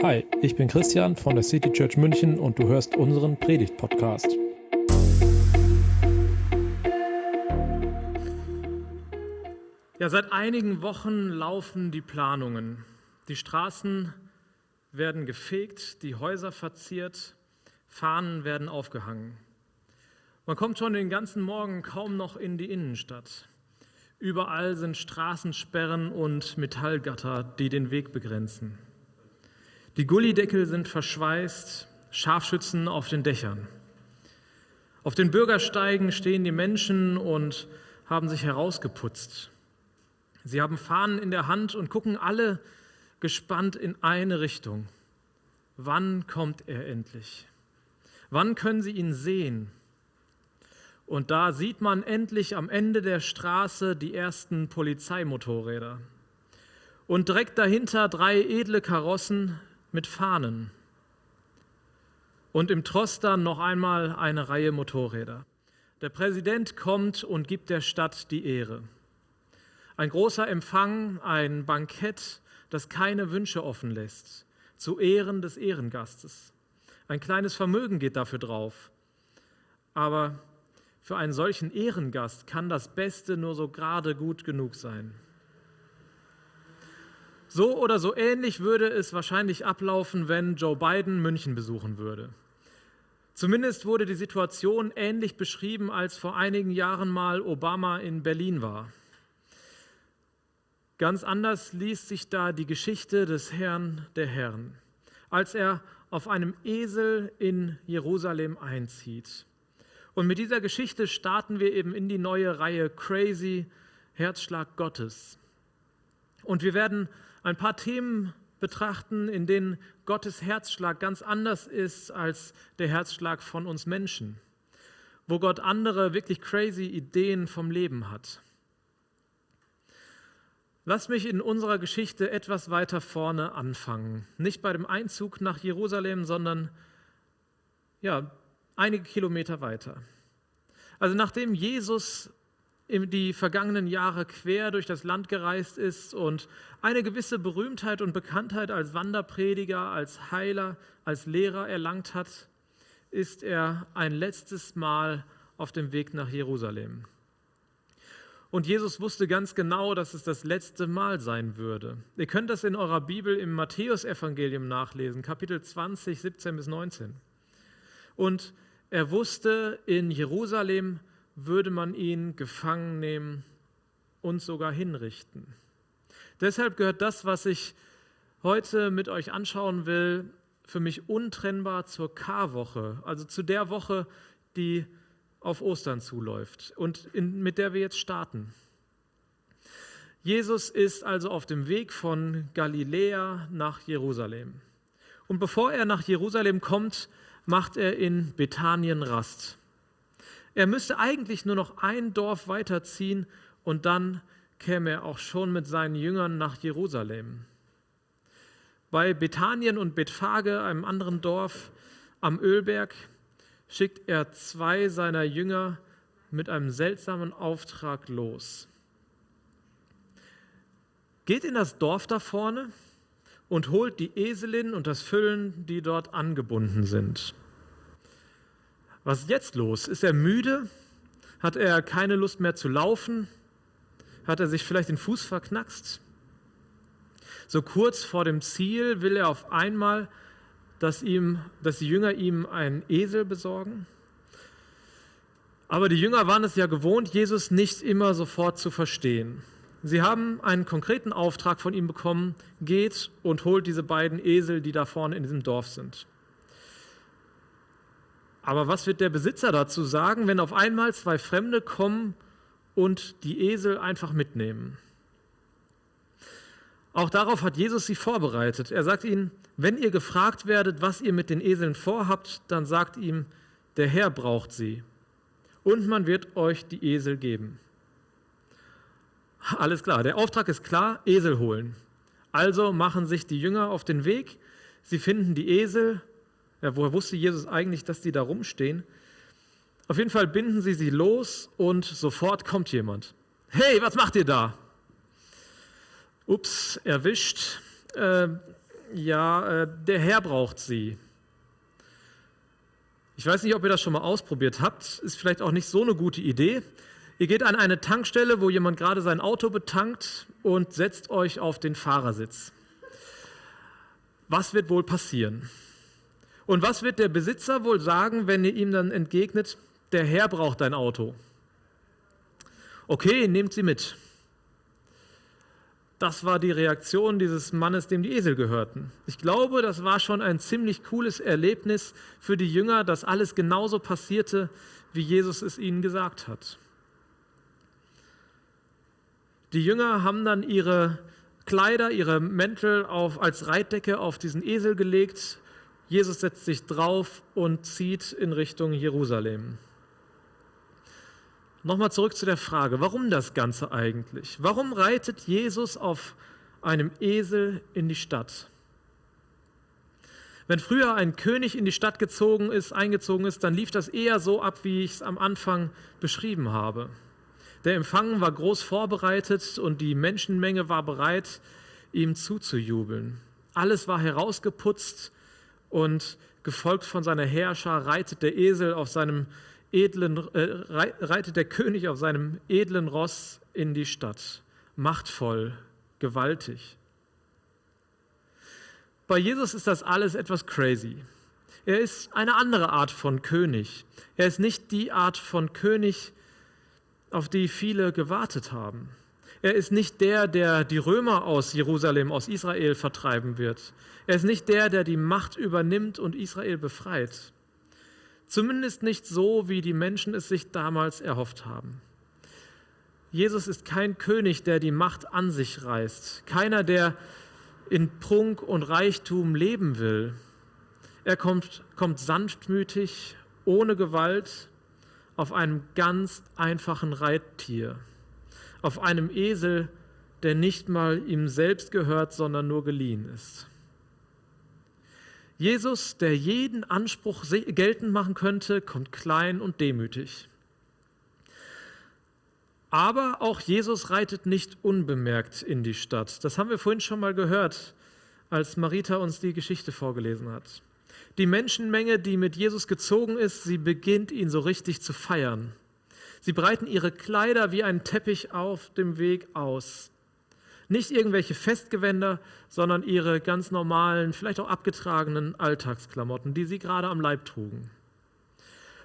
Hi, ich bin Christian von der City Church München und du hörst unseren Predigt-Podcast. Ja, seit einigen Wochen laufen die Planungen. Die Straßen werden gefegt, die Häuser verziert, Fahnen werden aufgehangen. Man kommt schon den ganzen Morgen kaum noch in die Innenstadt. Überall sind Straßensperren und Metallgatter, die den Weg begrenzen. Die Gullideckel sind verschweißt, Scharfschützen auf den Dächern. Auf den Bürgersteigen stehen die Menschen und haben sich herausgeputzt. Sie haben Fahnen in der Hand und gucken alle gespannt in eine Richtung. Wann kommt er endlich? Wann können sie ihn sehen? Und da sieht man endlich am Ende der Straße die ersten Polizeimotorräder. Und direkt dahinter drei edle Karossen mit Fahnen. Und im Trost dann noch einmal eine Reihe Motorräder. Der Präsident kommt und gibt der Stadt die Ehre. Ein großer Empfang, ein Bankett, das keine Wünsche offen lässt, zu Ehren des Ehrengastes. Ein kleines Vermögen geht dafür drauf. Aber für einen solchen Ehrengast kann das Beste nur so gerade gut genug sein. So oder so ähnlich würde es wahrscheinlich ablaufen, wenn Joe Biden München besuchen würde. Zumindest wurde die Situation ähnlich beschrieben, als vor einigen Jahren mal Obama in Berlin war. Ganz anders liest sich da die Geschichte des Herrn der Herren, als er auf einem Esel in Jerusalem einzieht. Und mit dieser Geschichte starten wir eben in die neue Reihe Crazy Herzschlag Gottes. Und wir werden ein paar Themen betrachten, in denen Gottes Herzschlag ganz anders ist als der Herzschlag von uns Menschen, wo Gott andere wirklich crazy Ideen vom Leben hat. Lass mich in unserer Geschichte etwas weiter vorne anfangen. Nicht bei dem Einzug nach Jerusalem, sondern ja, einige Kilometer weiter. Also nachdem Jesus die vergangenen Jahre quer durch das Land gereist ist und eine gewisse Berühmtheit und Bekanntheit als Wanderprediger, als Heiler, als Lehrer erlangt hat, ist er ein letztes Mal auf dem Weg nach Jerusalem. Und Jesus wusste ganz genau, dass es das letzte Mal sein würde. Ihr könnt das in eurer Bibel im Matthäusevangelium nachlesen, Kapitel 20, 17 bis 19. Und er wusste, in Jerusalem würde man ihn gefangen nehmen und sogar hinrichten. Deshalb gehört das, was ich heute mit euch anschauen will, für mich untrennbar zur Karwoche, also zu der Woche, die auf Ostern zuläuft und in, mit der wir jetzt starten. Jesus ist also auf dem Weg von Galiläa nach Jerusalem. Und bevor er nach Jerusalem kommt, macht er in Bethanien Rast. Er müsste eigentlich nur noch ein Dorf weiterziehen und dann käme er auch schon mit seinen Jüngern nach Jerusalem. Bei Bethanien und Bethphage, einem anderen Dorf am Ölberg, schickt er zwei seiner Jünger mit einem seltsamen Auftrag los. Geht in das Dorf da vorne und holt die Eselin und das Füllen, die dort angebunden sind. Was ist jetzt los? Ist er müde? Hat er keine Lust mehr zu laufen? Hat er sich vielleicht den Fuß verknackst? So kurz vor dem Ziel will er auf einmal, dass, ihm, dass die Jünger ihm einen Esel besorgen. Aber die Jünger waren es ja gewohnt, Jesus nicht immer sofort zu verstehen. Sie haben einen konkreten Auftrag von ihm bekommen, geht und holt diese beiden Esel, die da vorne in diesem Dorf sind. Aber was wird der Besitzer dazu sagen, wenn auf einmal zwei Fremde kommen und die Esel einfach mitnehmen? Auch darauf hat Jesus sie vorbereitet. Er sagt ihnen, wenn ihr gefragt werdet, was ihr mit den Eseln vorhabt, dann sagt ihm, der Herr braucht sie und man wird euch die Esel geben. Alles klar, der Auftrag ist klar, Esel holen. Also machen sich die Jünger auf den Weg, sie finden die Esel ja, woher wusste Jesus eigentlich, dass die da rumstehen? Auf jeden Fall binden sie sie los und sofort kommt jemand. Hey, was macht ihr da? Ups, erwischt. Äh, ja, äh, der Herr braucht sie. Ich weiß nicht, ob ihr das schon mal ausprobiert habt, ist vielleicht auch nicht so eine gute Idee. Ihr geht an eine Tankstelle, wo jemand gerade sein Auto betankt und setzt euch auf den Fahrersitz. Was wird wohl passieren? Und was wird der Besitzer wohl sagen, wenn ihr ihm dann entgegnet, der Herr braucht dein Auto? Okay, nehmt sie mit. Das war die Reaktion dieses Mannes, dem die Esel gehörten. Ich glaube, das war schon ein ziemlich cooles Erlebnis für die Jünger, dass alles genauso passierte, wie Jesus es ihnen gesagt hat. Die Jünger haben dann ihre Kleider, ihre Mäntel auf, als Reitdecke auf diesen Esel gelegt. Jesus setzt sich drauf und zieht in Richtung Jerusalem. Nochmal zurück zu der Frage, warum das Ganze eigentlich? Warum reitet Jesus auf einem Esel in die Stadt? Wenn früher ein König in die Stadt gezogen ist, eingezogen ist, dann lief das eher so ab, wie ich es am Anfang beschrieben habe. Der Empfang war groß vorbereitet und die Menschenmenge war bereit, ihm zuzujubeln. Alles war herausgeputzt und gefolgt von seiner Herrscher reitet der Esel auf seinem edlen, äh, reitet der König auf seinem edlen Ross in die Stadt. Machtvoll, gewaltig. Bei Jesus ist das alles etwas crazy. Er ist eine andere Art von König. Er ist nicht die Art von König, auf die viele gewartet haben. Er ist nicht der, der die Römer aus Jerusalem, aus Israel vertreiben wird. Er ist nicht der, der die Macht übernimmt und Israel befreit. Zumindest nicht so, wie die Menschen es sich damals erhofft haben. Jesus ist kein König, der die Macht an sich reißt, keiner, der in Prunk und Reichtum leben will. Er kommt, kommt sanftmütig, ohne Gewalt, auf einem ganz einfachen Reittier, auf einem Esel, der nicht mal ihm selbst gehört, sondern nur geliehen ist. Jesus, der jeden Anspruch geltend machen könnte, kommt klein und demütig. Aber auch Jesus reitet nicht unbemerkt in die Stadt. Das haben wir vorhin schon mal gehört, als Marita uns die Geschichte vorgelesen hat. Die Menschenmenge, die mit Jesus gezogen ist, sie beginnt ihn so richtig zu feiern. Sie breiten ihre Kleider wie einen Teppich auf dem Weg aus. Nicht irgendwelche Festgewänder, sondern ihre ganz normalen, vielleicht auch abgetragenen Alltagsklamotten, die sie gerade am Leib trugen.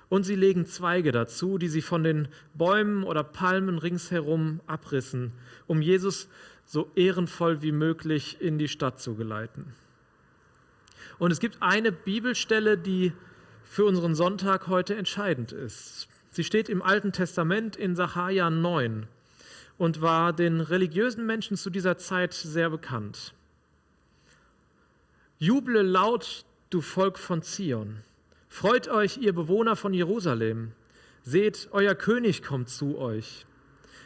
Und sie legen Zweige dazu, die sie von den Bäumen oder Palmen ringsherum abrissen, um Jesus so ehrenvoll wie möglich in die Stadt zu geleiten. Und es gibt eine Bibelstelle, die für unseren Sonntag heute entscheidend ist. Sie steht im Alten Testament in Sacharja 9 und war den religiösen Menschen zu dieser Zeit sehr bekannt. Juble laut, du Volk von Zion. Freut euch, ihr Bewohner von Jerusalem. Seht, euer König kommt zu euch.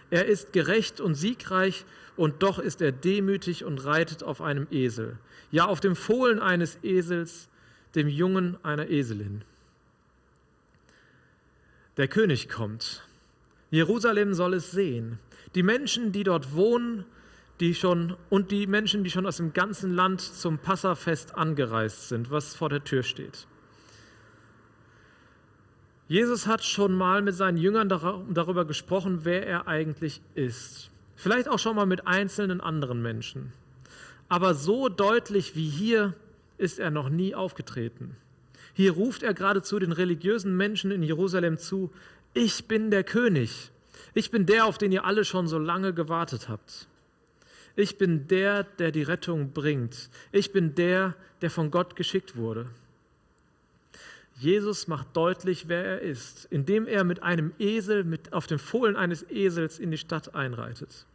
Er ist gerecht und siegreich, und doch ist er demütig und reitet auf einem Esel, ja auf dem Fohlen eines Esels, dem Jungen einer Eselin. Der König kommt. Jerusalem soll es sehen. Die Menschen, die dort wohnen, die schon und die Menschen, die schon aus dem ganzen Land zum Passafest angereist sind, was vor der Tür steht. Jesus hat schon mal mit seinen Jüngern darüber gesprochen, wer er eigentlich ist. Vielleicht auch schon mal mit einzelnen anderen Menschen. Aber so deutlich wie hier ist er noch nie aufgetreten. Hier ruft er geradezu den religiösen Menschen in Jerusalem zu, ich bin der König. Ich bin der, auf den ihr alle schon so lange gewartet habt. Ich bin der, der die Rettung bringt. Ich bin der, der von Gott geschickt wurde. Jesus macht deutlich, wer er ist, indem er mit einem Esel, mit, auf dem Fohlen eines Esels in die Stadt einreitet.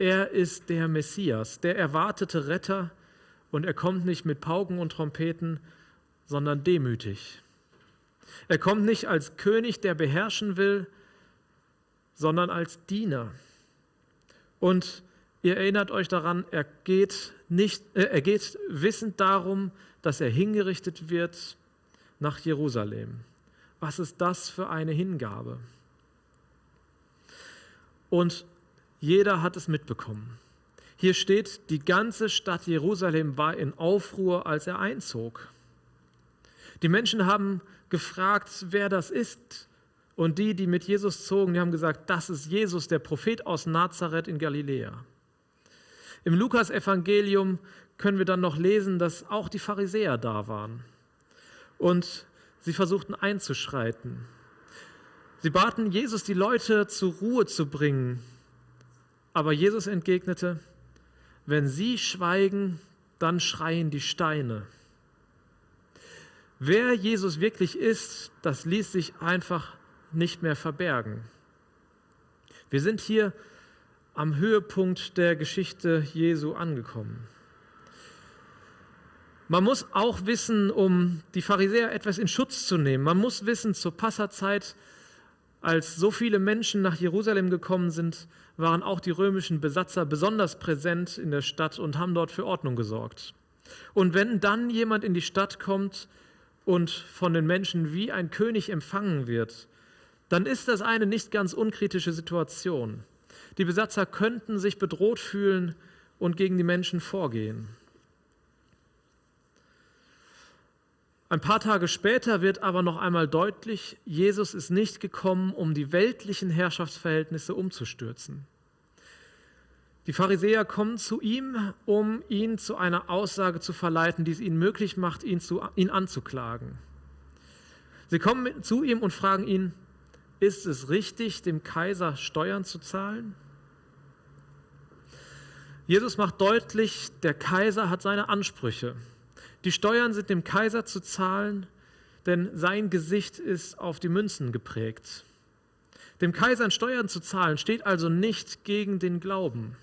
Er ist der Messias, der erwartete Retter, und er kommt nicht mit Pauken und Trompeten, sondern demütig. Er kommt nicht als König, der beherrschen will, sondern als Diener. Und ihr erinnert euch daran, er geht, nicht, äh, er geht wissend darum, dass er hingerichtet wird nach Jerusalem. Was ist das für eine Hingabe? Und jeder hat es mitbekommen. Hier steht, die ganze Stadt Jerusalem war in Aufruhr, als er einzog. Die Menschen haben gefragt, wer das ist. Und die, die mit Jesus zogen, die haben gesagt, das ist Jesus, der Prophet aus Nazareth in Galiläa. Im Lukas-Evangelium können wir dann noch lesen, dass auch die Pharisäer da waren. Und sie versuchten einzuschreiten. Sie baten Jesus, die Leute zur Ruhe zu bringen. Aber Jesus entgegnete, wenn sie schweigen, dann schreien die Steine. Wer Jesus wirklich ist, das ließ sich einfach nicht mehr verbergen. Wir sind hier am Höhepunkt der Geschichte Jesu angekommen. Man muss auch wissen, um die Pharisäer etwas in Schutz zu nehmen, man muss wissen, zur Passerzeit, als so viele Menschen nach Jerusalem gekommen sind, waren auch die römischen Besatzer besonders präsent in der Stadt und haben dort für Ordnung gesorgt. Und wenn dann jemand in die Stadt kommt und von den Menschen wie ein König empfangen wird, dann ist das eine nicht ganz unkritische Situation. Die Besatzer könnten sich bedroht fühlen und gegen die Menschen vorgehen. Ein paar Tage später wird aber noch einmal deutlich, Jesus ist nicht gekommen, um die weltlichen Herrschaftsverhältnisse umzustürzen. Die Pharisäer kommen zu ihm, um ihn zu einer Aussage zu verleiten, die es ihnen möglich macht, ihn, zu, ihn anzuklagen. Sie kommen zu ihm und fragen ihn, ist es richtig, dem Kaiser Steuern zu zahlen? Jesus macht deutlich, der Kaiser hat seine Ansprüche. Die Steuern sind dem Kaiser zu zahlen, denn sein Gesicht ist auf die Münzen geprägt. Dem Kaiser Steuern zu zahlen steht also nicht gegen den Glauben.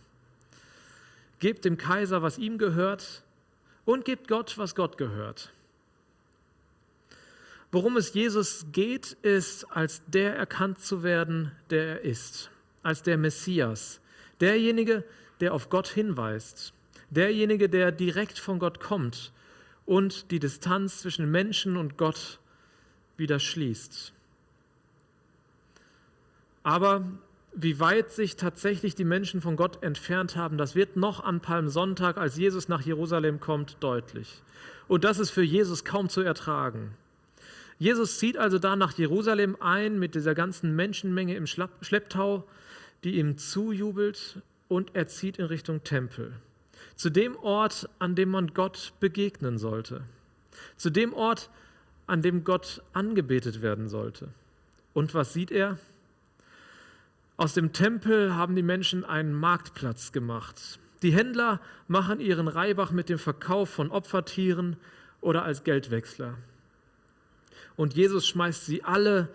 Gebt dem Kaiser, was ihm gehört, und gebt Gott, was Gott gehört. Worum es Jesus geht, ist, als der erkannt zu werden, der er ist, als der Messias, derjenige, der auf Gott hinweist, derjenige, der direkt von Gott kommt und die Distanz zwischen Menschen und Gott wieder schließt. Aber wie weit sich tatsächlich die Menschen von Gott entfernt haben, das wird noch am Palmsonntag, als Jesus nach Jerusalem kommt, deutlich. Und das ist für Jesus kaum zu ertragen. Jesus zieht also da nach Jerusalem ein mit dieser ganzen Menschenmenge im Schlepptau, die ihm zujubelt, und er zieht in Richtung Tempel. Zu dem Ort, an dem man Gott begegnen sollte. Zu dem Ort, an dem Gott angebetet werden sollte. Und was sieht er? Aus dem Tempel haben die Menschen einen Marktplatz gemacht. Die Händler machen ihren Reibach mit dem Verkauf von Opfertieren oder als Geldwechsler. Und Jesus schmeißt sie alle,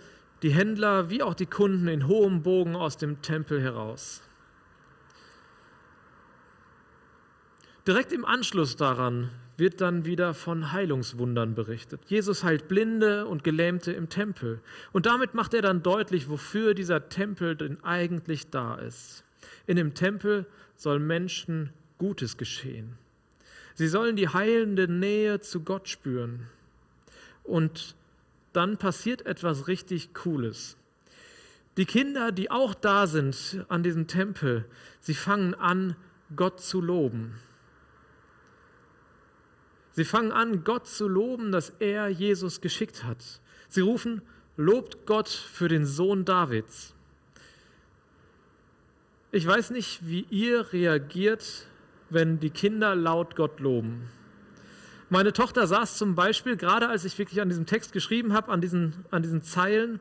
die Händler wie auch die Kunden, in hohem Bogen aus dem Tempel heraus. Direkt im Anschluss daran wird dann wieder von Heilungswundern berichtet. Jesus heilt Blinde und Gelähmte im Tempel. Und damit macht er dann deutlich, wofür dieser Tempel denn eigentlich da ist. In dem Tempel soll Menschen Gutes geschehen. Sie sollen die heilende Nähe zu Gott spüren. Und dann passiert etwas richtig Cooles. Die Kinder, die auch da sind an diesem Tempel, sie fangen an, Gott zu loben. Sie fangen an, Gott zu loben, dass er Jesus geschickt hat. Sie rufen, lobt Gott für den Sohn Davids. Ich weiß nicht, wie ihr reagiert, wenn die Kinder laut Gott loben. Meine Tochter saß zum Beispiel, gerade als ich wirklich an diesem Text geschrieben habe, an diesen, an diesen Zeilen,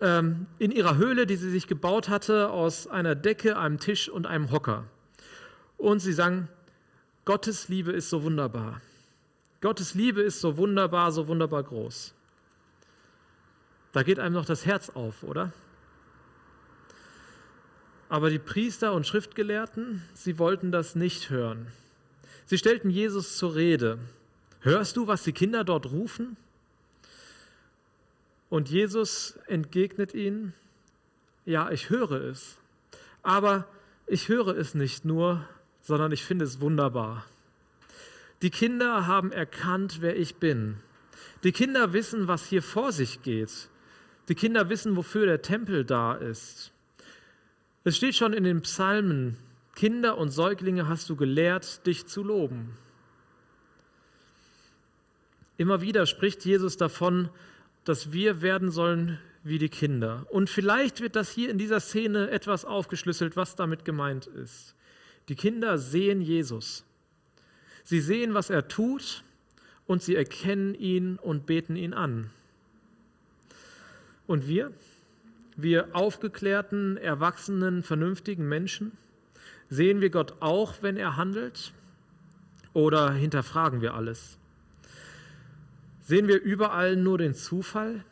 ähm, in ihrer Höhle, die sie sich gebaut hatte, aus einer Decke, einem Tisch und einem Hocker. Und sie sang, Gottes Liebe ist so wunderbar. Gottes Liebe ist so wunderbar, so wunderbar groß. Da geht einem noch das Herz auf, oder? Aber die Priester und Schriftgelehrten, sie wollten das nicht hören. Sie stellten Jesus zur Rede. Hörst du, was die Kinder dort rufen? Und Jesus entgegnet ihnen, ja, ich höre es, aber ich höre es nicht nur, sondern ich finde es wunderbar. Die Kinder haben erkannt, wer ich bin. Die Kinder wissen, was hier vor sich geht. Die Kinder wissen, wofür der Tempel da ist. Es steht schon in den Psalmen Kinder und Säuglinge hast du gelehrt, dich zu loben. Immer wieder spricht Jesus davon, dass wir werden sollen wie die Kinder. Und vielleicht wird das hier in dieser Szene etwas aufgeschlüsselt, was damit gemeint ist. Die Kinder sehen Jesus. Sie sehen, was er tut und sie erkennen ihn und beten ihn an. Und wir, wir aufgeklärten, erwachsenen, vernünftigen Menschen, sehen wir Gott auch, wenn er handelt? Oder hinterfragen wir alles? Sehen wir überall nur den Zufall?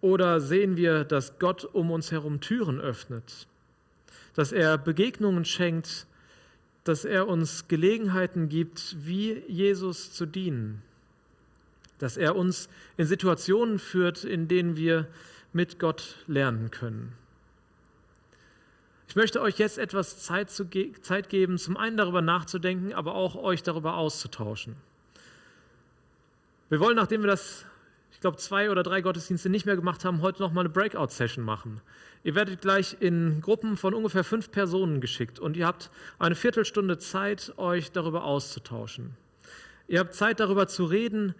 Oder sehen wir, dass Gott um uns herum Türen öffnet? Dass er Begegnungen schenkt, dass er uns Gelegenheiten gibt, wie Jesus zu dienen? Dass er uns in Situationen führt, in denen wir mit Gott lernen können. Ich möchte euch jetzt etwas Zeit, zu ge Zeit geben, zum einen darüber nachzudenken, aber auch euch darüber auszutauschen. Wir wollen, nachdem wir das, glaube, zwei oder drei Gottesdienste nicht mehr gemacht haben, heute nochmal eine Breakout-Session machen. Ihr werdet gleich in Gruppen von ungefähr fünf Personen geschickt und ihr habt eine Viertelstunde Zeit, euch darüber auszutauschen. Ihr habt Zeit darüber zu reden,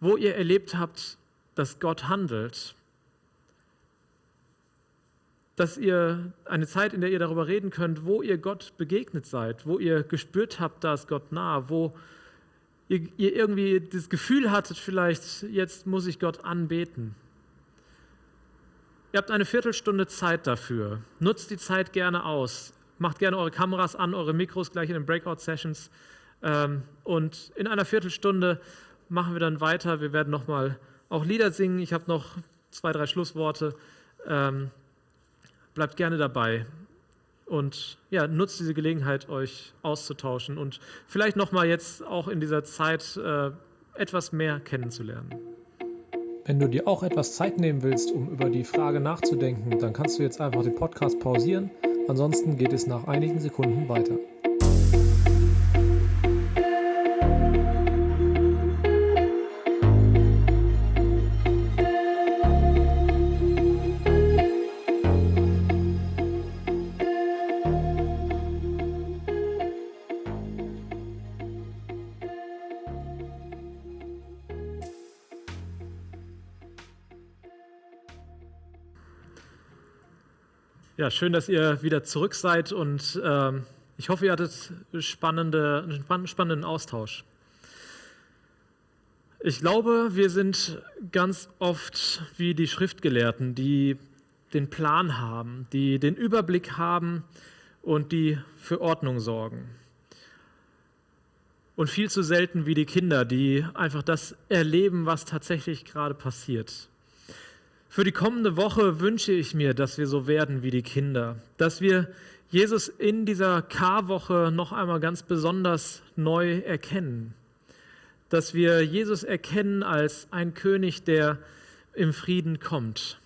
wo ihr erlebt habt, dass Gott handelt, dass ihr eine Zeit, in der ihr darüber reden könnt, wo ihr Gott begegnet seid, wo ihr gespürt habt, da ist Gott nah, wo ihr, ihr irgendwie das Gefühl hattet, vielleicht jetzt muss ich Gott anbeten. Ihr habt eine Viertelstunde Zeit dafür. Nutzt die Zeit gerne aus. Macht gerne eure Kameras an, eure Mikros gleich in den Breakout-Sessions. Ähm, und in einer Viertelstunde machen wir dann weiter. Wir werden nochmal auch Lieder singen. Ich habe noch zwei, drei Schlussworte. Ähm, bleibt gerne dabei und ja, nutzt diese Gelegenheit, euch auszutauschen und vielleicht nochmal jetzt auch in dieser Zeit äh, etwas mehr kennenzulernen. Wenn du dir auch etwas Zeit nehmen willst, um über die Frage nachzudenken, dann kannst du jetzt einfach den Podcast pausieren. Ansonsten geht es nach einigen Sekunden weiter. Ja, schön, dass ihr wieder zurück seid und äh, ich hoffe, ihr hattet spannende, einen spannenden Austausch. Ich glaube, wir sind ganz oft wie die Schriftgelehrten, die den Plan haben, die den Überblick haben und die für Ordnung sorgen. Und viel zu selten wie die Kinder, die einfach das erleben, was tatsächlich gerade passiert. Für die kommende Woche wünsche ich mir, dass wir so werden wie die Kinder, dass wir Jesus in dieser Karwoche noch einmal ganz besonders neu erkennen, dass wir Jesus erkennen als ein König, der im Frieden kommt.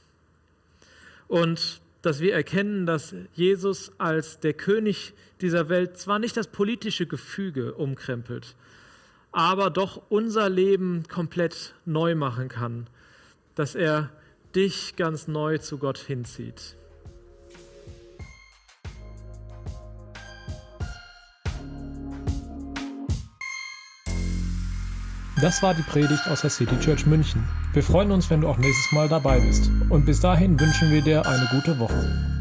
Und dass wir erkennen, dass Jesus als der König dieser Welt zwar nicht das politische Gefüge umkrempelt, aber doch unser Leben komplett neu machen kann, dass er dich ganz neu zu Gott hinzieht. Das war die Predigt aus der City Church München. Wir freuen uns, wenn du auch nächstes Mal dabei bist. Und bis dahin wünschen wir dir eine gute Woche.